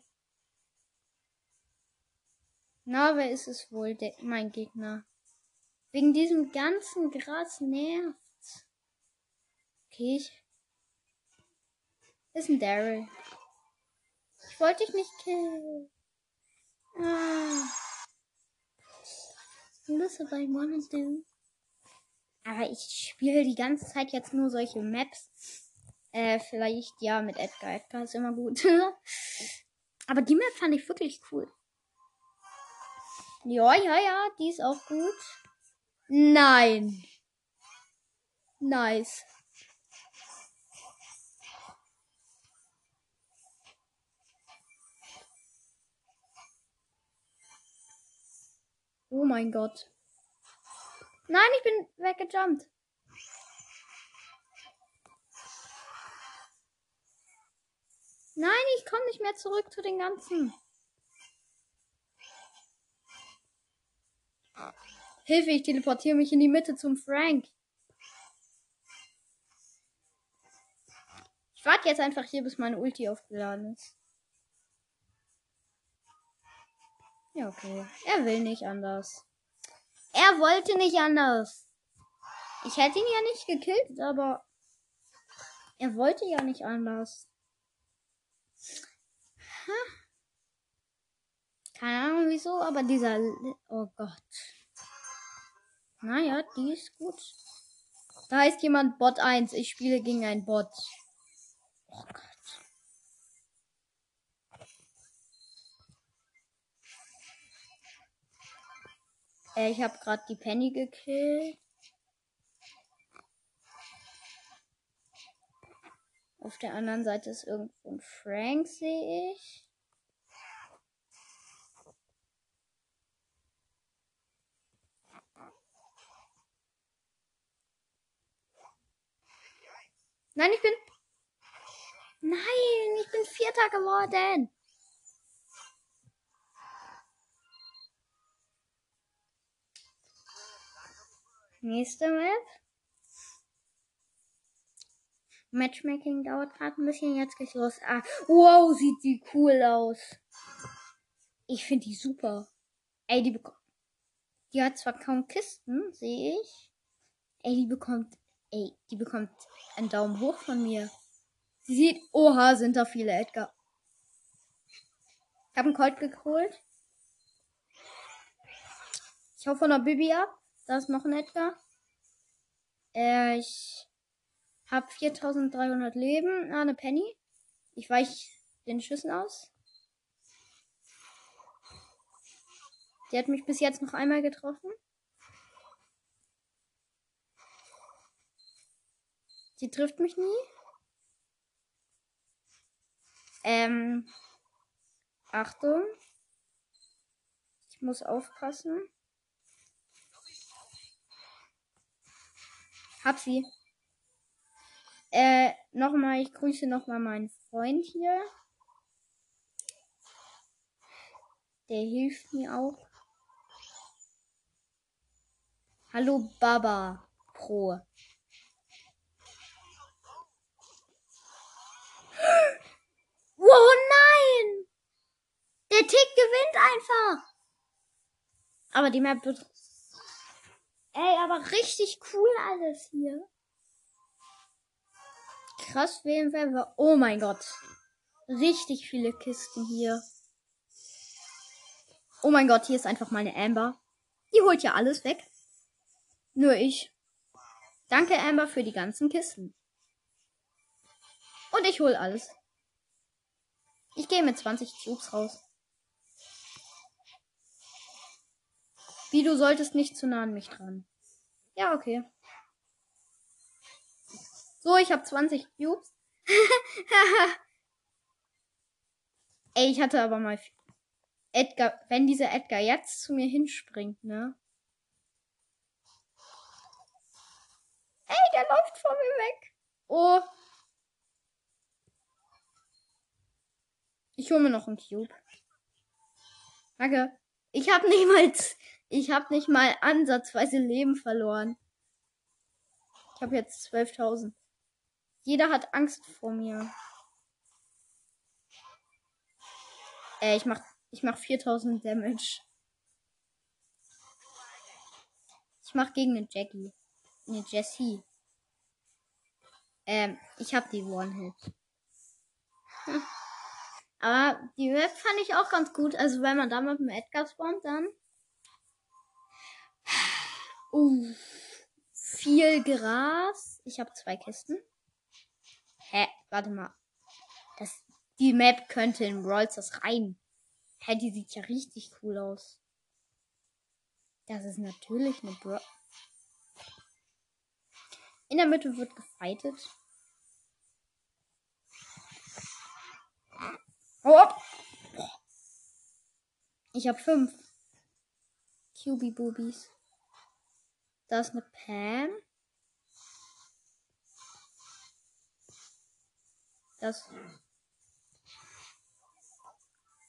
Na, wer ist es wohl, der, mein Gegner? Wegen diesem ganzen Gras nervt. Okay, ich. Ist ein Daryl. Ich wollte dich nicht killen. Ah. Listen, I wanna do. Aber ich spiele die ganze Zeit jetzt nur solche Maps. Äh, vielleicht ja mit Edgar. Edgar ist immer gut. (laughs) Aber die Map fand ich wirklich cool. Ja, ja, ja, die ist auch gut. Nein. Nice. Oh mein Gott. Nein, ich bin weggejumpt. Nein, ich komme nicht mehr zurück zu den ganzen. Hilfe, ich teleportiere mich in die Mitte zum Frank. Ich warte jetzt einfach hier, bis meine Ulti aufgeladen ist. Ja, okay. Er will nicht anders. Er wollte nicht anders. Ich hätte ihn ja nicht gekillt, aber er wollte ja nicht anders. Ha. Keine Ahnung wieso, aber dieser. Oh Gott. Naja, die ist gut. Da ist jemand Bot 1. Ich spiele gegen einen Bot. Oh Gott. Äh, ich habe gerade die Penny gekillt. Auf der anderen Seite ist irgendwo ein Frank, sehe ich. Nein, ich bin. Nein, ich bin Vierter geworden. Nächste Map. Matchmaking dauert gerade ein bisschen. Jetzt geht's los. Ah, wow, sieht die cool aus. Ich finde die super. Ey, die bekommt. Die hat zwar kaum Kisten, sehe ich. Ey, die bekommt. Ey, die bekommt einen Daumen hoch von mir. Sie sieht. Oha, sind da viele Edgar. Ich habe einen Colt geholt. Ich hau von der Bibi ab. Da ist noch ein Edgar. Äh, ich hab 4300 Leben. Ah, eine Penny. Ich weich den Schüssen aus. Die hat mich bis jetzt noch einmal getroffen. Sie trifft mich nie. Ähm. Achtung. Ich muss aufpassen. Hab sie. Äh, nochmal, ich grüße nochmal meinen Freund hier. Der hilft mir auch. Hallo Baba Pro. Wow, nein! Der Tick gewinnt einfach. Aber die Map wird Ey, aber richtig cool alles hier. Krass, wen wir. Oh mein Gott. Richtig viele Kisten hier. Oh mein Gott, hier ist einfach meine Amber. Die holt ja alles weg. Nur ich. Danke, Amber, für die ganzen Kisten. Und ich hol alles. Ich gehe mit 20 Cubes raus. Wie, du solltest nicht zu nah an mich dran. Ja, okay. So, ich habe 20 Cubes. (laughs) Ey, ich hatte aber mal Edgar, wenn dieser Edgar jetzt zu mir hinspringt, ne? Ey, der läuft vor mir weg. Oh. Ich hole mir noch einen Cube. Danke. Ich habe nicht mal ich habe nicht mal ansatzweise Leben verloren. Ich habe jetzt 12.000. Jeder hat Angst vor mir. Äh, ich mach, ich mach 4000 Damage. Ich mach gegen den Jackie. Ne, Jessie. Ähm, ich hab die One-Hit. Aber die Map fand ich auch ganz gut. Also wenn man da mit dem Edgar spawnt, dann Uh, viel Gras. Ich habe zwei Kisten. Hä? Warte mal. Das, die Map könnte in Brawl rein. Hä, die sieht ja richtig cool aus. Das ist natürlich eine Bro. In der Mitte wird gefightet. Ich habe fünf. QB Boobies. Da ist eine Pam. Das.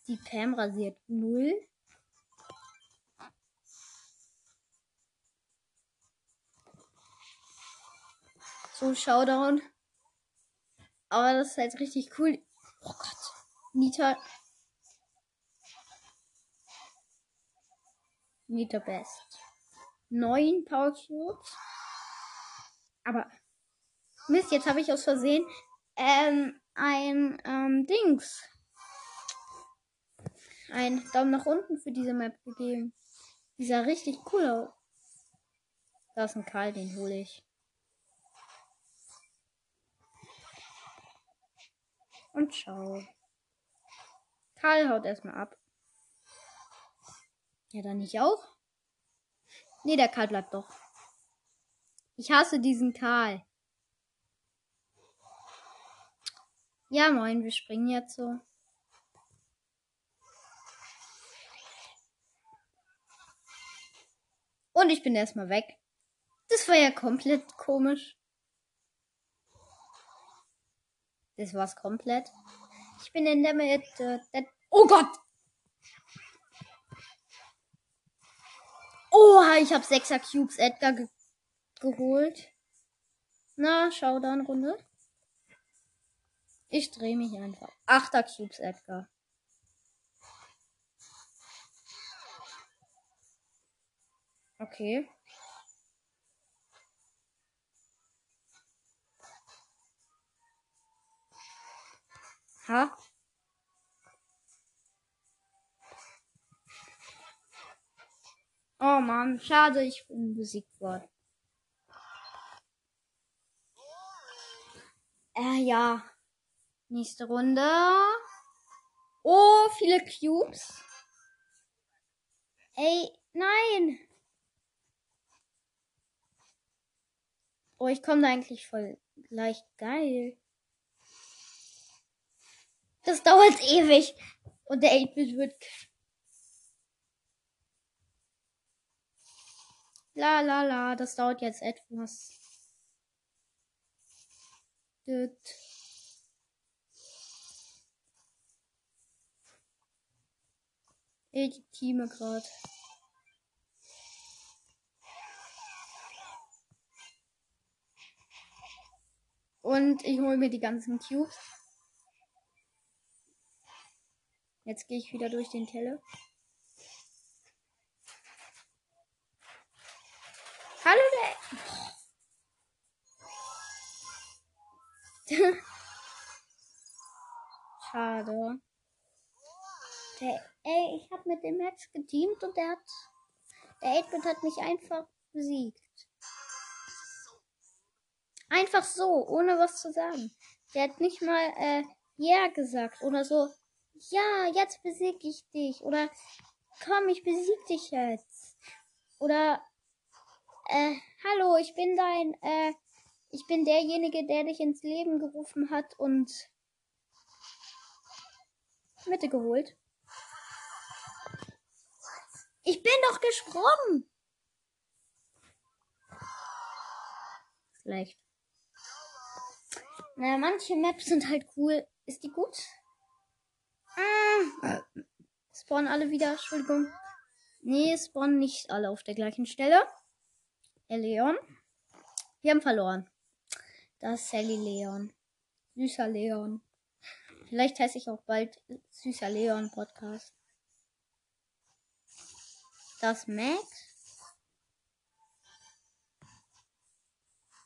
Die Pam rasiert null. So Showdown. Aber das ist halt richtig cool. Oh Gott. Nita. Nita Best. Neun Power Cubes. Aber. Mist, jetzt habe ich aus Versehen ähm, ein ähm, Dings. Ein Daumen nach unten für diese Map gegeben. Die sah richtig cool aus. Da ist ein Karl, den hole ich. Und ciao. Karl haut erstmal ab. Ja, dann nicht auch? Nee, der Karl bleibt doch. Ich hasse diesen Karl. Ja, moin, wir springen jetzt so. Und ich bin erstmal weg. Das war ja komplett komisch. Das war's komplett. Ich bin in der Mitte. Oh Gott! Oha, ich habe 6er Cubes Edgar ge geholt. Na, Showdown-Runde. Ich drehe mich einfach. 8er Cubes Edgar. Okay. Ha? Oh Mann, schade, ich bin besiegt worden. Äh, ja. Nächste Runde. Oh, viele Cubes. Ey, nein. Oh, ich komme da eigentlich voll leicht geil. Das dauert ewig. Und der 8-Bit wird. La la la, das dauert jetzt etwas. Ich teame gerade. Und ich hole mir die ganzen Cubes. Jetzt gehe ich wieder durch den Teller. Hallo der. (laughs) Schade. Der, ey, ich habe mit dem Match geteamt und der hat. Der 8 hat mich einfach besiegt. Einfach so, ohne was zu sagen. Der hat nicht mal äh, ja gesagt oder so ja, jetzt besiege ich dich. Oder komm, ich besiege dich jetzt. Oder äh, hallo, ich bin dein, äh, ich bin derjenige, der dich ins Leben gerufen hat und Mitte geholt. Ich bin doch gesprungen. Schlecht. Naja, manche Maps sind halt cool. Ist die gut? Ah. Spawnen alle wieder, Entschuldigung. Nee, spawnen nicht alle auf der gleichen Stelle. Der Leon. Wir haben verloren. Das ist Sally Leon. Süßer Leon. Vielleicht heiße ich auch bald Süßer Leon Podcast. Das Max.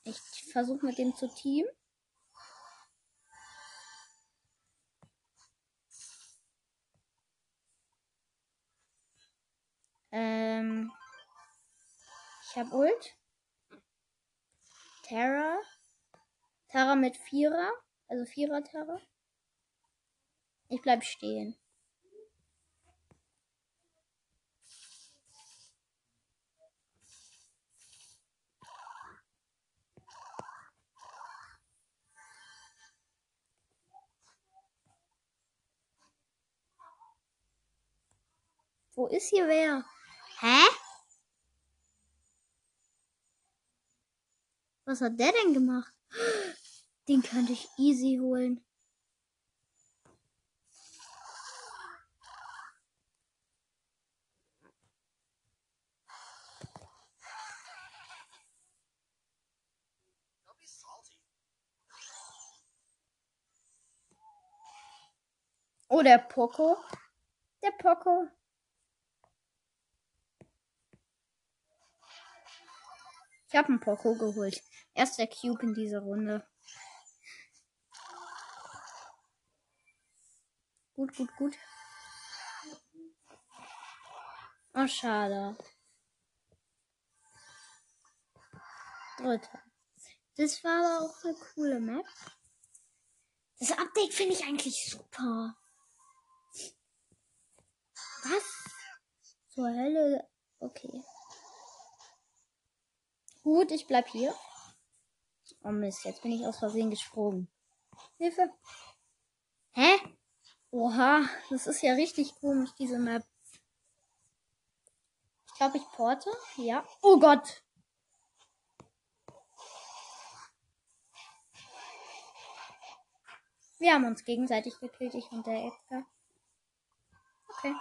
Ich versuche mit dem zu teamen. Ähm, ich habe Ult. Terra. Terra mit Vierer. Also Vierer Terra. Ich bleib stehen. Wo ist hier wer? Hä? Was hat der denn gemacht? Den könnte ich easy holen. Oh, der Poco. Der Poco. Ich habe einen Poco geholt. Erster Cube in dieser Runde. Gut, gut, gut. Oh, schade. Dritter. Das war aber auch eine coole Map. Das Update finde ich eigentlich super. Was? Zur Hölle. Okay. Gut, ich bleib hier. Oh Mist, jetzt bin ich aus Versehen gesprungen. Hilfe. Hä? Oha, das ist ja richtig komisch, diese Map. Ich glaube, ich porte. Ja. Oh Gott. Wir haben uns gegenseitig gekillt, ich und der Edgar. Okay.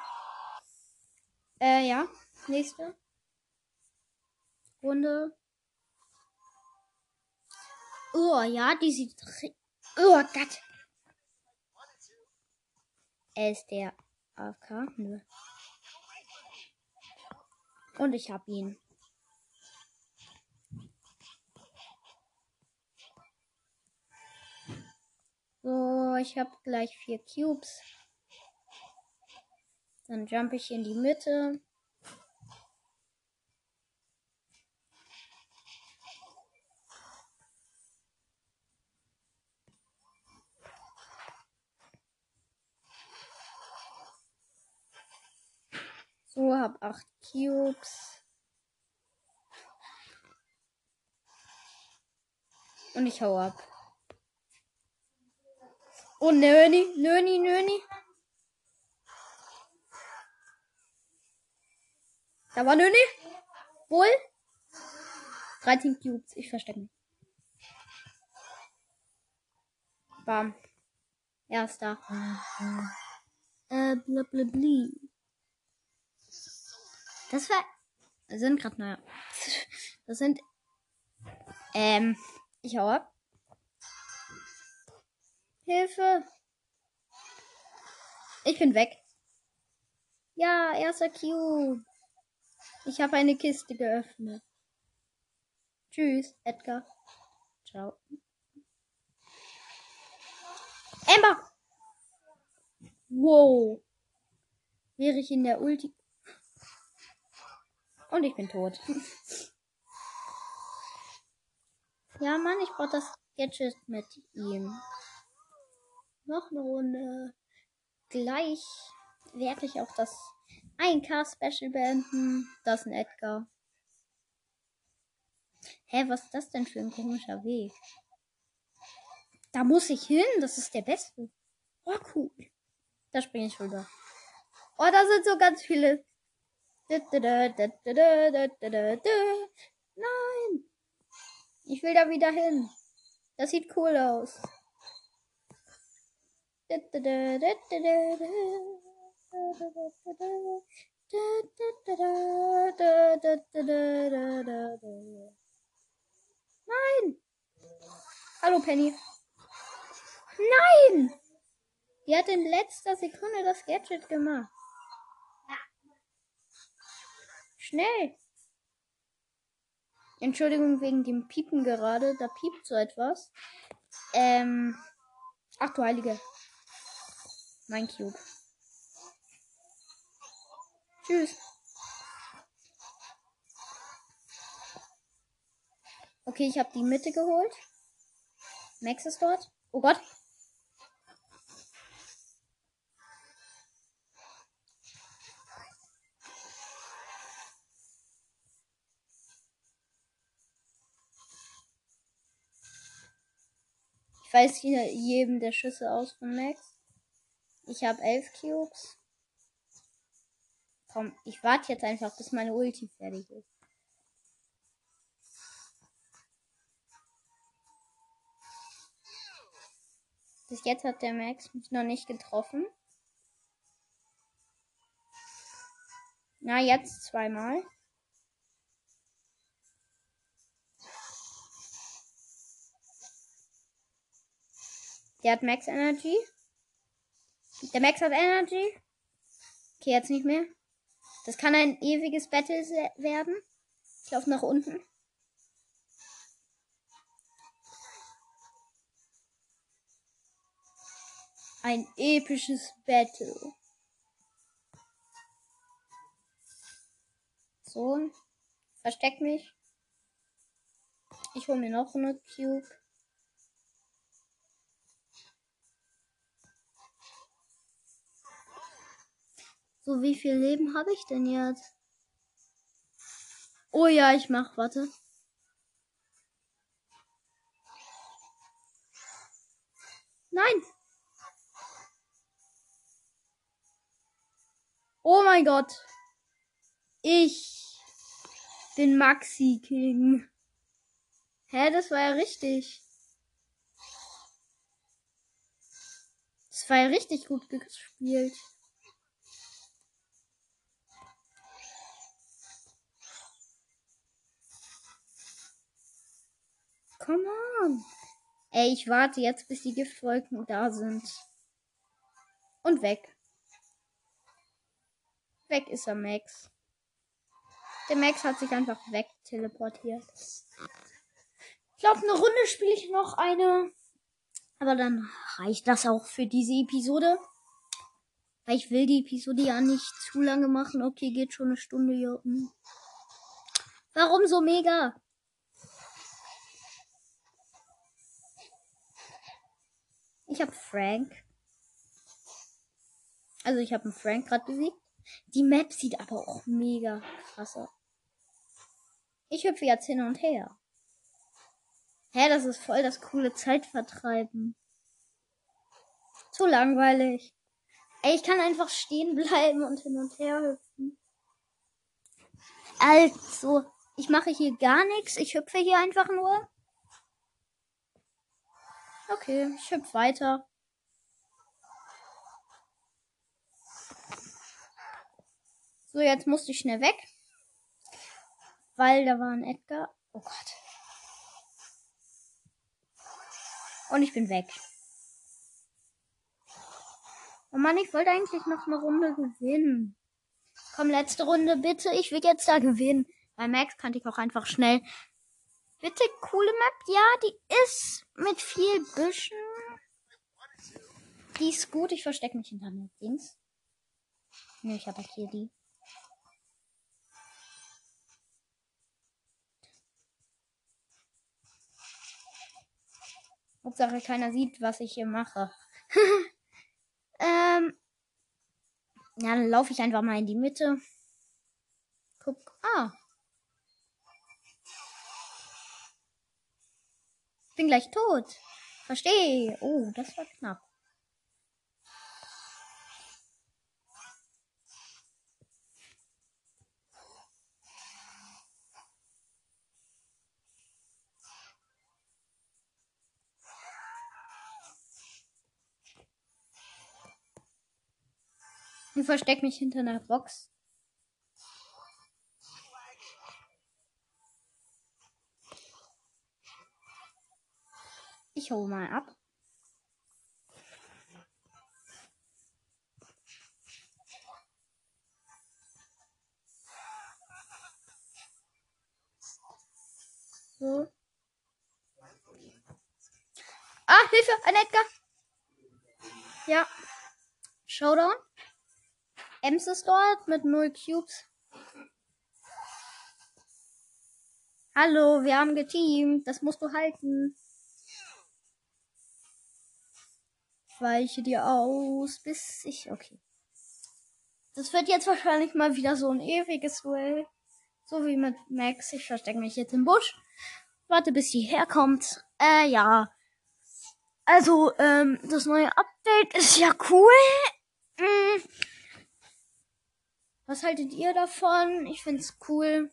Äh, ja. Nächste. Runde. Oh, ja, die sieht. Oh Gott. Er ist der AFK. Nö. Und ich hab ihn. So, ich habe gleich vier Cubes. Dann jump ich in die Mitte. So, hab acht Cubes. Und ich hau ab. Oh, Nöni, Nöni, Nöni. Da war Nöni. Wohl. 13 Cubes. Ich verstecke mich. Bam. Erster. Äh, blablabli. Das war. Sind gerade, naja. Das sind. Ähm. Ich hau ab. Hilfe! Ich bin weg. Ja, erster Cube. Ich habe eine Kiste geöffnet. Tschüss, Edgar. Ciao. Ember! Wow. Wäre ich in der Ulti. Und ich bin tot. ja, Mann, ich brauche das Gadget mit ihm. Noch eine Runde. Gleich werde ich auch das 1K-Special beenden. Das ist ein Edgar. Hä, was ist das denn für ein komischer Weg? Da muss ich hin. Das ist der beste. Oh, cool. Da springe ich rüber. Oh, da sind so ganz viele. Nein. Ich will da wieder hin. Das sieht cool aus. Nein! Hallo Penny. Nein! Die hat in letzter Sekunde das Gadget gemacht. Schnell! Entschuldigung wegen dem Piepen gerade. Da piept so etwas. Ähm. Ach du Heilige. Mein Cube. Tschüss. Okay, ich habe die Mitte geholt. Max ist dort. Oh Gott. Ich weiß hier jedem der Schüsse aus von Max. Ich habe elf Cubes. Komm, ich warte jetzt einfach, bis meine Ulti fertig ist. Bis jetzt hat der Max mich noch nicht getroffen. Na, jetzt zweimal. Der hat Max Energy. Der Max hat Energy. Okay, jetzt nicht mehr. Das kann ein ewiges Battle werden. Ich laufe nach unten. Ein episches Battle. So. Versteck mich. Ich hole mir noch eine Cube. So, wie viel Leben habe ich denn jetzt? Oh ja, ich mach, warte. Nein! Oh mein Gott. Ich bin Maxi King. Hä, das war ja richtig. Das war ja richtig gut gespielt. Come on. Ey, ich warte jetzt, bis die Giftwolken da sind. Und weg. Weg ist er, Max. Der Max hat sich einfach weg teleportiert. Ich glaube, eine Runde spiele ich noch eine. Aber dann reicht das auch für diese Episode. Weil ich will die Episode ja nicht zu lange machen. Okay, geht schon eine Stunde hier. Warum so mega? Ich habe Frank. Also ich habe einen Frank gerade besiegt. Die Map sieht aber auch mega krass aus. Ich hüpfe jetzt hin und her. Hä, das ist voll das coole Zeitvertreiben. Zu langweilig. Ey, ich kann einfach stehen bleiben und hin und her hüpfen. Also, ich mache hier gar nichts. Ich hüpfe hier einfach nur. Okay, ich hüpfe weiter. So, jetzt musste ich schnell weg. Weil da war ein Edgar. Oh Gott. Und ich bin weg. Oh Mann, ich wollte eigentlich noch eine Runde gewinnen. Komm, letzte Runde bitte. Ich will jetzt da gewinnen. Bei Max kannte ich auch einfach schnell. Bitte, coole Map. Ja, die ist mit viel Büschen. Die ist gut. Ich verstecke mich hinter den Dings. Ne, ich habe hier die. Hauptsache keiner sieht, was ich hier mache. (laughs) ähm. Ja, dann laufe ich einfach mal in die Mitte. Guck. Ah. Bin gleich tot. Verstehe. Oh, das war knapp. Ich versteck mich hinter einer Box. Ich hole mal ab. So. Ah, Hilfe, ein Edgar. Ja. Showdown. Ems ist dort mit null Cubes. Hallo, wir haben geteamt. Das musst du halten. Ich weiche dir aus, bis ich. Okay. Das wird jetzt wahrscheinlich mal wieder so ein ewiges Duell. So wie mit Max. Ich verstecke mich jetzt im Busch. Warte, bis sie herkommt. Äh, ja. Also, ähm, das neue Update ist ja cool. Mm. Was haltet ihr davon? Ich find's cool.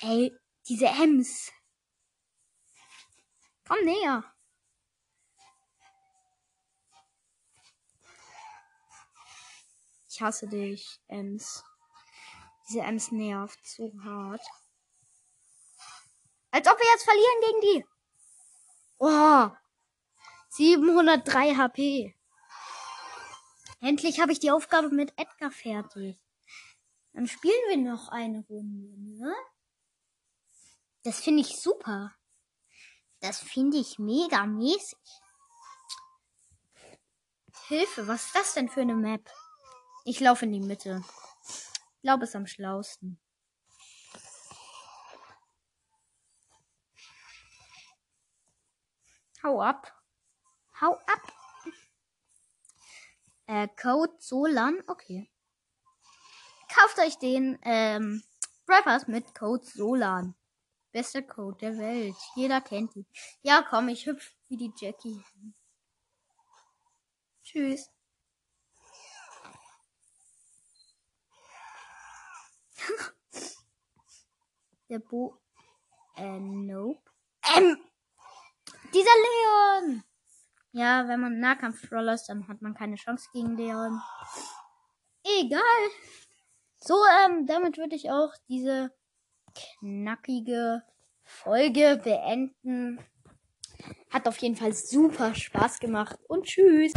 Ey, diese Ems. Komm näher. Ich hasse dich, Ems. Diese Ems nervt so hart. Als ob wir jetzt verlieren gegen die. Oh. 703 HP. Endlich habe ich die Aufgabe mit Edgar fertig. Dann spielen wir noch eine Runde, ne? Das finde ich super. Das finde ich mega mäßig. Hilfe, was ist das denn für eine Map? Ich laufe in die Mitte. Ich glaube, es ist am schlausten. Hau ab. Hau ab. Äh, Code Solan. Okay. Kauft euch den ähm, Brawl mit Code Solan. Bester Code der Welt. Jeder kennt ihn. Ja, komm, ich hüpf wie die Jackie. Tschüss. (laughs) der Bo. Äh, nope. Ähm. Dieser Leon! Ja, wenn man Nahkampf-Troller ist, dann hat man keine Chance gegen Leon. Egal. So, ähm, damit würde ich auch diese knackige Folge beenden. Hat auf jeden Fall super Spaß gemacht und tschüss.